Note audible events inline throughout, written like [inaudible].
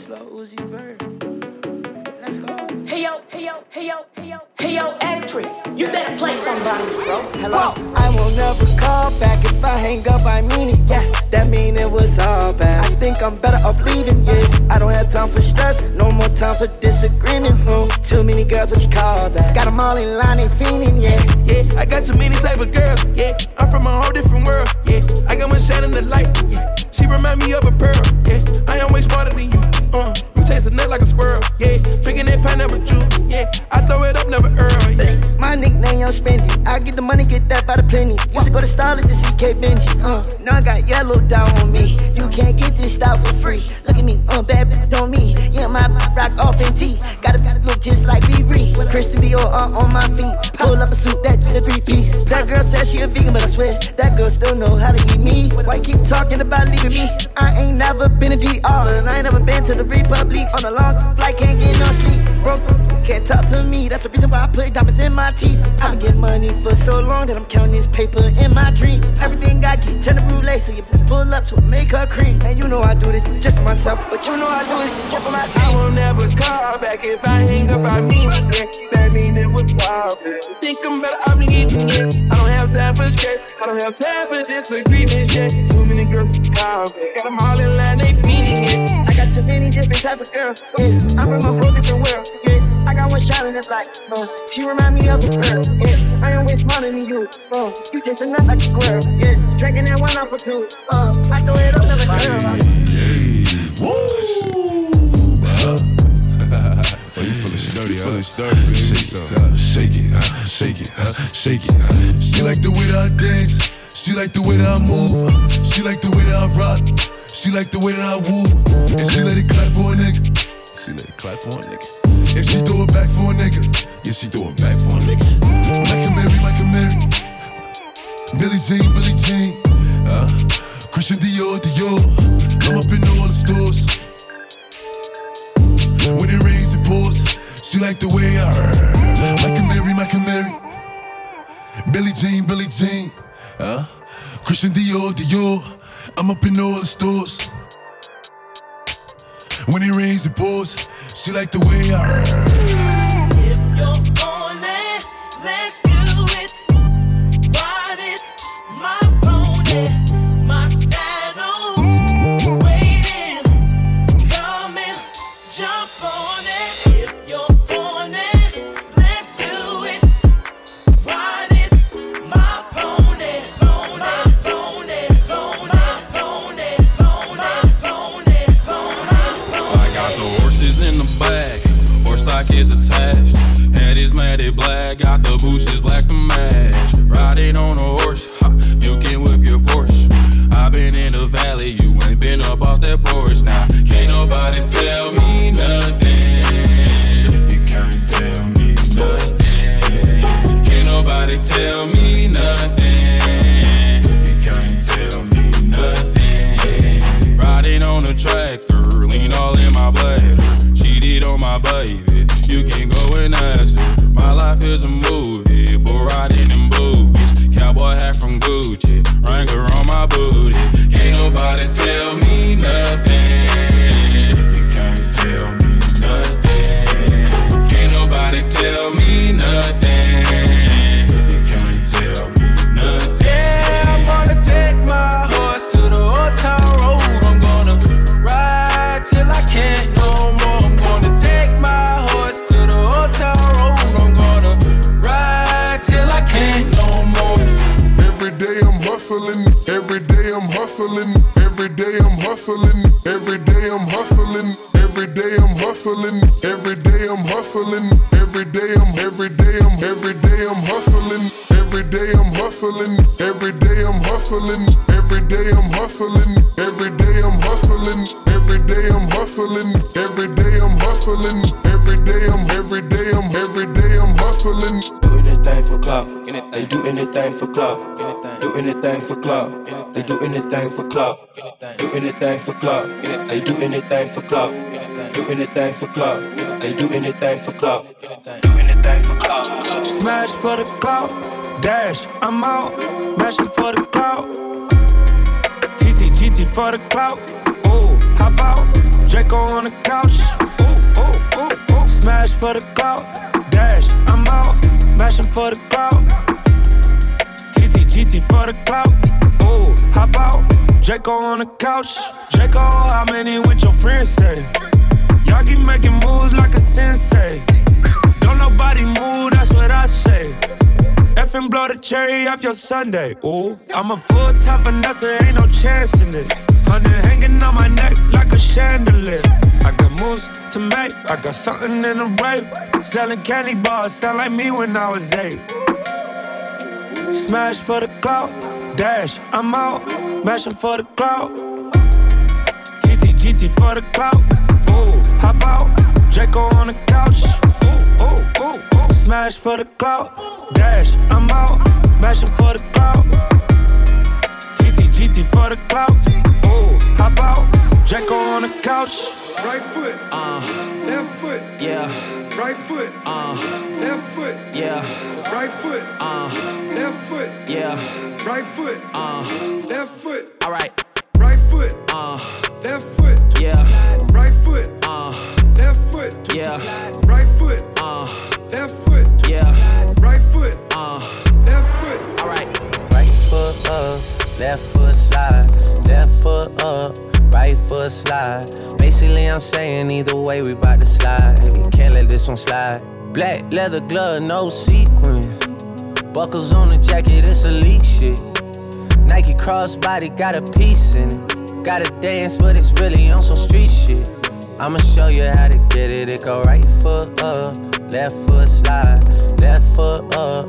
It's Lil Uzi Vert. Let's go. Hey yo, hey yo, hey yo, hey yo, hey yo, Actry, you better play somebody, bro. Hello. I will never call back if I hang up. I mean it, yeah. That mean it was all bad. I think I'm better off leaving, yeah. I don't have time for stress, no more time for disagreements. No, too many girls, what you call that? Got 'em all in line, they fiending, yeah. Yeah, I got too many type of girls. Yeah, I'm from a whole different world. Yeah, I got one shine in the light. Yeah, she remind me of a pearl. Yeah, I am way smarter than you. Uh, you a nut like a squirrel. Yeah, drinking that pineapple juice. Yeah, I throw it up, never earl. Yeah. My nickname, I'm Spendy. I get the money, get that by the plenty. Used to go to Starless to see Kate Benji. Uh, now I got yellow down on me. You can't get this style for free. Look at me, uh, bad bitch on me. Yeah, my rock off in T. Look just like. Reed. Christian Dior uh, on my feet. Pull up a suit, that the three piece. That girl says she a vegan, but I swear that girl still know how to eat me. Why you keep talking about leaving me? I ain't never been a DR, and I ain't never been to the Republic. On a long flight, can't get no sleep. Broke, can't talk to me. That's the reason why I put diamonds in my teeth. I've been getting money for so long that I'm counting this paper in my dream. Everything I get, turn the brulee, so you pull up, so make her cream. And you know I do this just for myself, but you know I do it just for my team. I team. will never call back if I hang up. I mean it. Yeah, that mean it was all bad. Think I'm better off leaving. Yeah, I don't have time for stress. I don't have time for disagreement. Yeah, too many girls to call back. Got 'em all in line, they beating. Yeah. I got too many different type of girls. Yeah, I'm from a whole different world. Yeah, I got one shot in the light. Uh, she remind me of a girl. Yeah, I am way smarter than you. Uh, you taste enough like a squirrel. Yeah, drinking that one off for two. Uh, I throw it up never girl. [laughs] Oh, you feeling sturdy, you feeling sturdy. Shake uh, shake it, uh, shake it, uh, shake it. She like the way that I dance. She like the way that I move. She like the way that I rock. She like the way that I woo. And she let it clap for a nigga. She let it clap for a nigga. And she throw it back for a nigga. Yeah, she throw it back for a nigga. Like a Mary, like a Mary. Billie Jean, Billie Jean. Uh, Christian Dior, Dior. I'm up in all the stores. When it rains, it pours. She like the way I heard. Like a Mary, like a Mary. Billie Jean, Billie Jean. Uh, Christian Dior, Dior. I'm up in all the stores. When it rains, it pours. She like the way I got the bushes black to match. Riding on a horse, ha, you can whip your Porsche. i been in the valley, you ain't been up off that porch. Now, can't nobody tell me every day I'm hustling, every day I'm hustling, every day I'm hustling, every day I'm hustling, every day I'm hustling, every day I'm hustling, every day I'm every day I'm every day I'm hustling. Do anything for clout. They do anything for clout. Do anything for clout. They do anything for clout. Do anything for clout. They do anything for clout. Do anything for clout. They do anything for clout. Do anything for clout. Smash for the clout, dash, I'm out. Mashing for the clout. TT, GT for the clout. Oh, how about Draco on the couch. Ooh, ooh, ooh, ooh. Smash for the clout. Dash, I'm out. Mashing for the clout. TT, GT for the clout. Ooh, hop out. Draco on the couch. Draco, how many with your friends say? Y'all keep making moves like a sensei. Don't nobody move, that's what I say. And blow the cherry off your sundae. Ooh, I'm a full top finesse, ain't no chance in it. Honey hanging on my neck like a chandelier. I got moves to make, I got something in the way. Selling candy bars, sound like me when I was eight. Smash for the clout, dash, I'm out. Mashing for the clout. GT for the clout. Ooh, hop out. Draco on the couch. Ooh, ooh, ooh, ooh. Smash for the clout. Dash, I'm out. Mashing for the clout. TT, GT for the clout. Ooh, hop out. Draco on the couch. Right foot, uh, left foot, Yeah, right foot, uh, left foot, yeah, right foot, uh, left foot, yeah, right foot, uh, left foot, alright, right foot, uh, left foot, yeah, right foot, uh, left foot, yeah, right foot, uh, left foot, yeah, left foot slide, left foot up, right foot slide. Basically, I'm saying either way, we bout to slide. We Can't let this one slide. Black leather glove, no sequins. Buckles on the jacket, it's elite shit. Nike crossbody got a piece in it. Gotta dance, but it's really on some street shit. I'ma show you how to get it. It go right foot up, left foot slide, left foot up,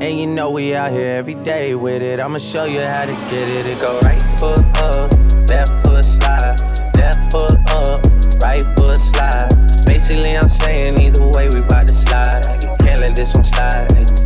And you know we out here every day with it. I'ma show you how to get it. It go right foot up, left foot slide, left foot up, right foot slide. Basically, I'm saying either way, we bout to slide. Can't let this one slide.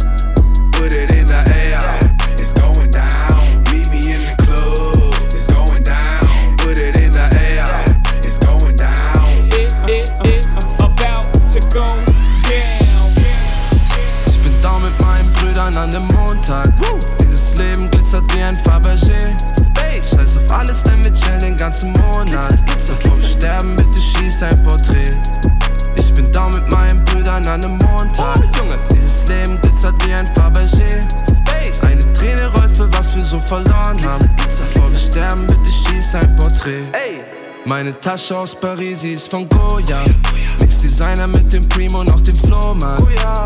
Meine Tasche aus Paris, sie ist von Goya. Mix Designer mit dem Primo, noch dem Flohmann.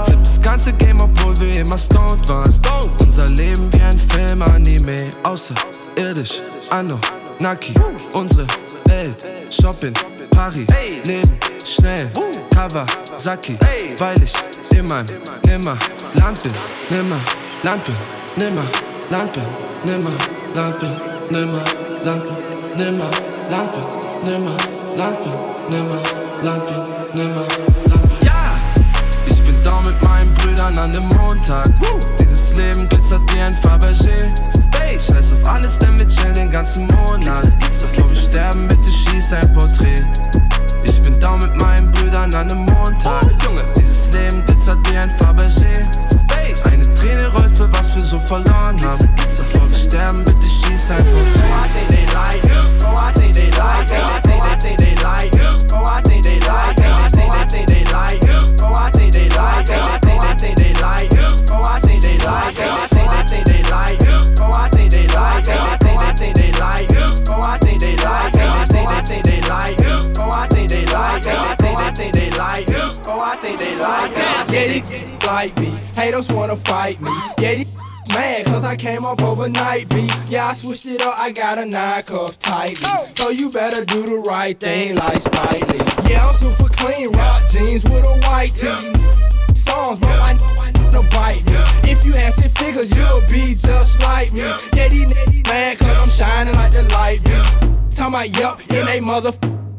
Flip das ganze Game, obwohl wir immer stoned waren. Unser Leben wie ein Film, Anime. Außerirdisch, Anno, Naki. Unsere Welt, Shopping, Paris. Leben, schnell, Kawasaki. Weil ich immer, nimmer Land bin, nimmer Land bin, nimmer Land bin, nimmer Land bin, nimmer Land bin, nimmer Land bin, nimmer Land bin, nimmer Land bin, nimmer Land bin. Ja! Ich bin da mit meinen Brüdern an dem Montag. Dieses Leben glitzert wie ein Fabergé. Like me. Haters wanna fight me. Yeah, they mad cause I came up overnight beat. Yeah, I switched it up, I got a nine cuff tightly. So you better do the right thing like Spike. Yeah, I'm super clean, rock jeans with a white tee. Songs, but I no bite me. If you had six figures, you'll be just like me. Yeah, these niggas mad cause I'm shining like the light beam. Talking about yup, in they mother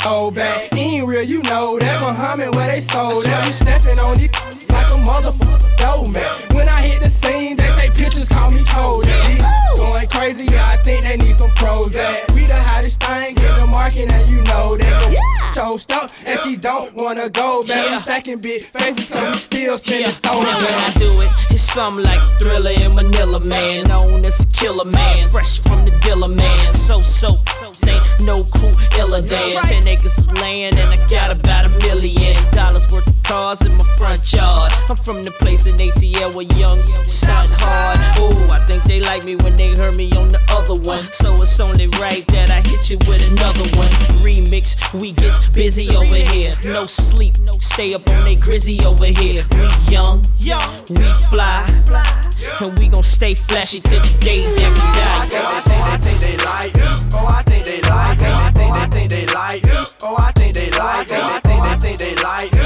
old oh, back. He ain't real, you know that. Muhammad where they sold that. We stepping on a motherfucker dough man. When I hit the scene, they take pictures, call me cold. Chose up, and she don't wanna go back. We stacking big faces, cause we still spending throw Now when I do it, it's something like Thriller in Manila, man. Known as Killer Man, fresh from the dealer, man. So, so, so, ain't no crew iller than. Ten acres of land, and I got about a million dollars worth of cars in my front yard. I'm from the place in ATL where young stunt hard. Ooh, I think they like me when they heard me on the other one. So it's only right that I hit you with another one. Remix, we get busy over here. No sleep, stay up on they grizzy over here. We young, we fly, and we gon' stay flashy till the day that we die. Oh, I think they they like. Oh, I think they like. I think they think they like. Oh, I think they like. I think they they like. Oh,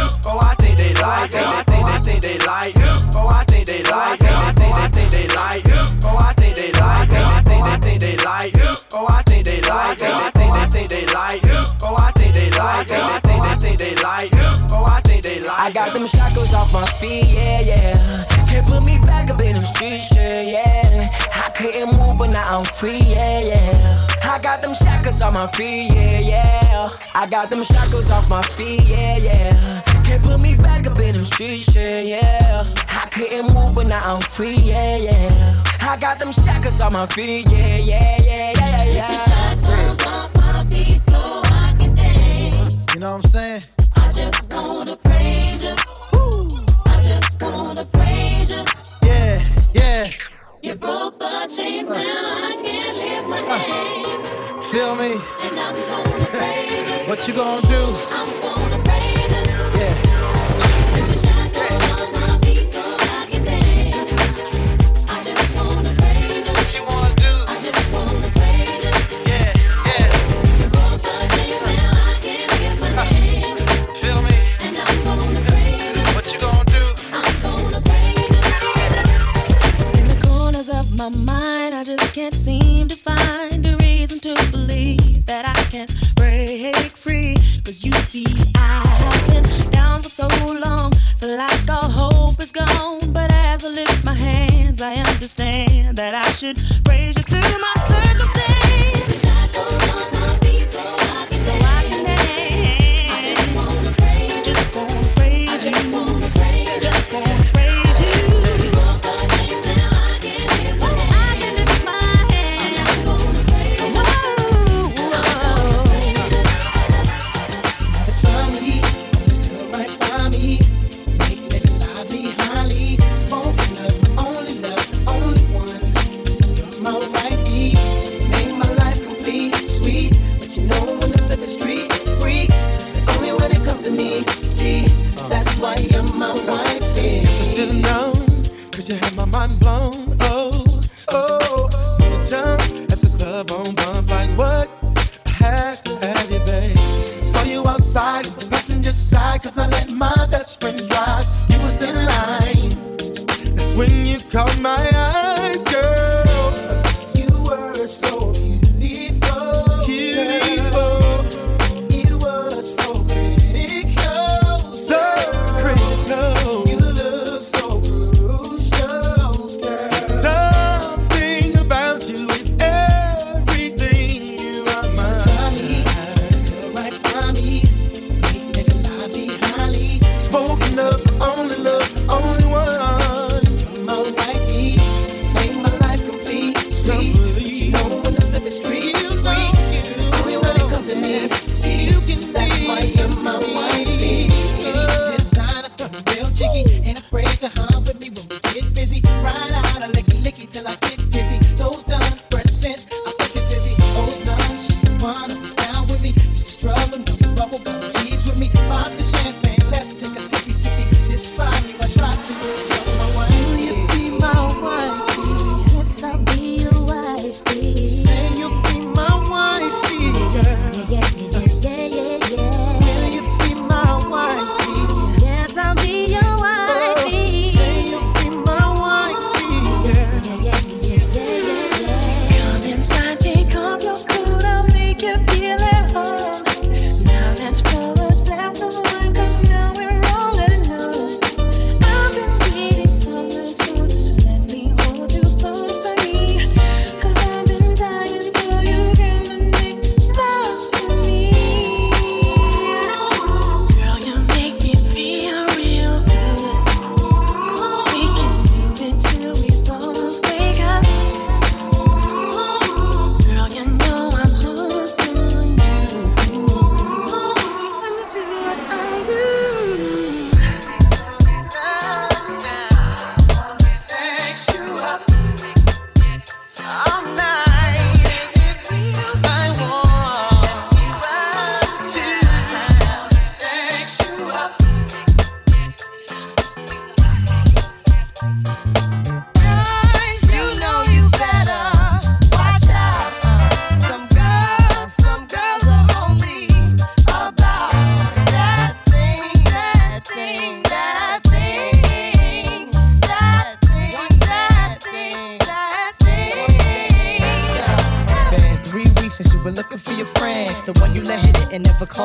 they. I think they think they like. Oh, I think they like. I got them shackles off my feet, yeah, yeah. Can't put me back up in them streets, yeah, yeah. I couldn't move, but now I'm free, yeah, yeah. I got them shackles off my feet, yeah, yeah. I got them shackles off my feet, yeah, yeah. Can't put me back up in them streets, yeah, yeah. I couldn't move, but now I'm free, yeah, yeah. I got them shackles on my feet, yeah, yeah, yeah, yeah, yeah. Know what I'm saying? I just wanna praise you. I just wanna praise you. Yeah, yeah. You broke the chains, now I can't lift my uh, hand. Feel me? And I'm gonna praise you. [laughs] What you gonna do? I'm gonna praise you. Yeah. Cause you had my mind blown.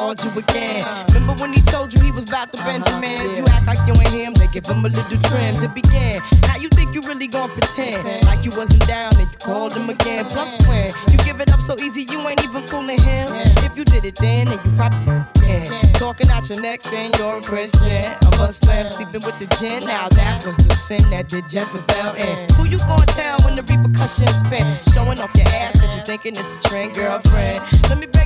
Called you again. Remember when he told you he was about to uh-huh. Benjamins? You act like you ain't him, they give him a little trim to begin. Now you think you really gon' pretend like you wasn't down and you called him again. Plus when you give it up so easy, you ain't even fooling him. If you did it then, then you probably can. Talking out your neck saying you're a Christian, a Muslim, sleeping with the gin. Now that was the sin that did Jezebel in. Who you gonna tell when the repercussions spin? Showing off your ass cause you thinking it's a trend, girlfriend. Let me it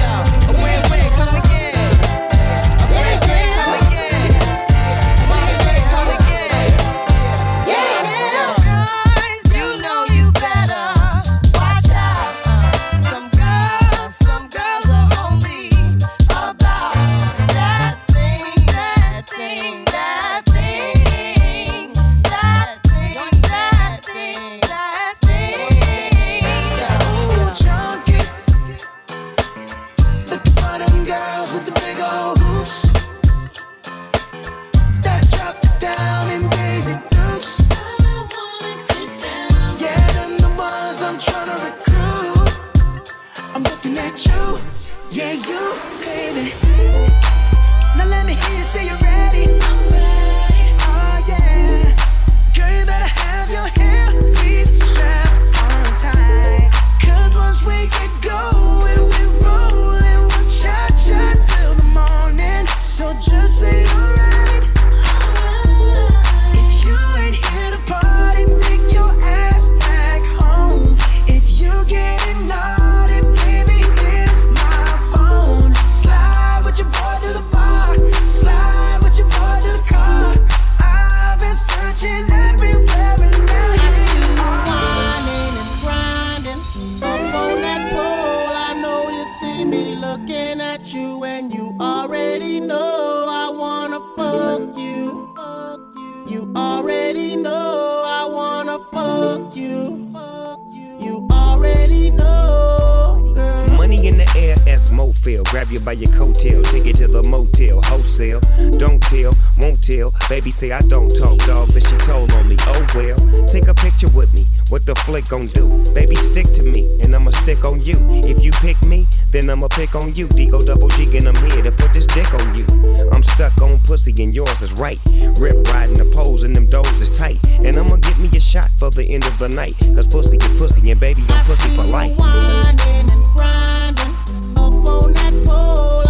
Baby say I don't talk, dog, but she told on me. Oh well, take a picture with me. What the flick gon' do? Baby, stick to me, and I'ma stick on you. If you pick me, then I'ma pick on you. Digo double G, and I'm here to put this dick on you. I'm stuck on pussy, and yours is right. Rip riding the pose, and them doors is tight. And I'ma get me a shot for the end of the night. Cause pussy is pussy, and baby, I'm pussy for life. whining and grinding up on that pole.